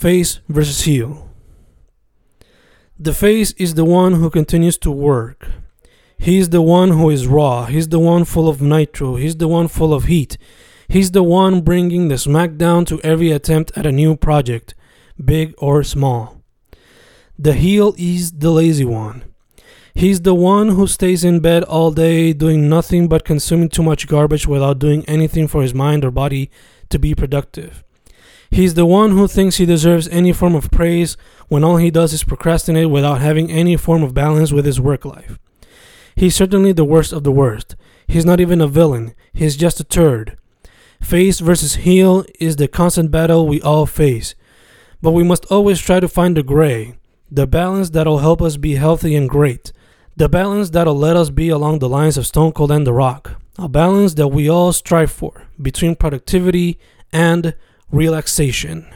Face versus heel. The face is the one who continues to work. He's the one who is raw. He's the one full of nitro. He's the one full of heat. He's the one bringing the smackdown to every attempt at a new project, big or small. The heel is the lazy one. He's the one who stays in bed all day doing nothing but consuming too much garbage without doing anything for his mind or body to be productive. He's the one who thinks he deserves any form of praise when all he does is procrastinate without having any form of balance with his work life. He's certainly the worst of the worst. He's not even a villain, he's just a turd. Face versus heel is the constant battle we all face. But we must always try to find the gray, the balance that'll help us be healthy and great, the balance that'll let us be along the lines of Stone Cold and The Rock, a balance that we all strive for between productivity and relaxation.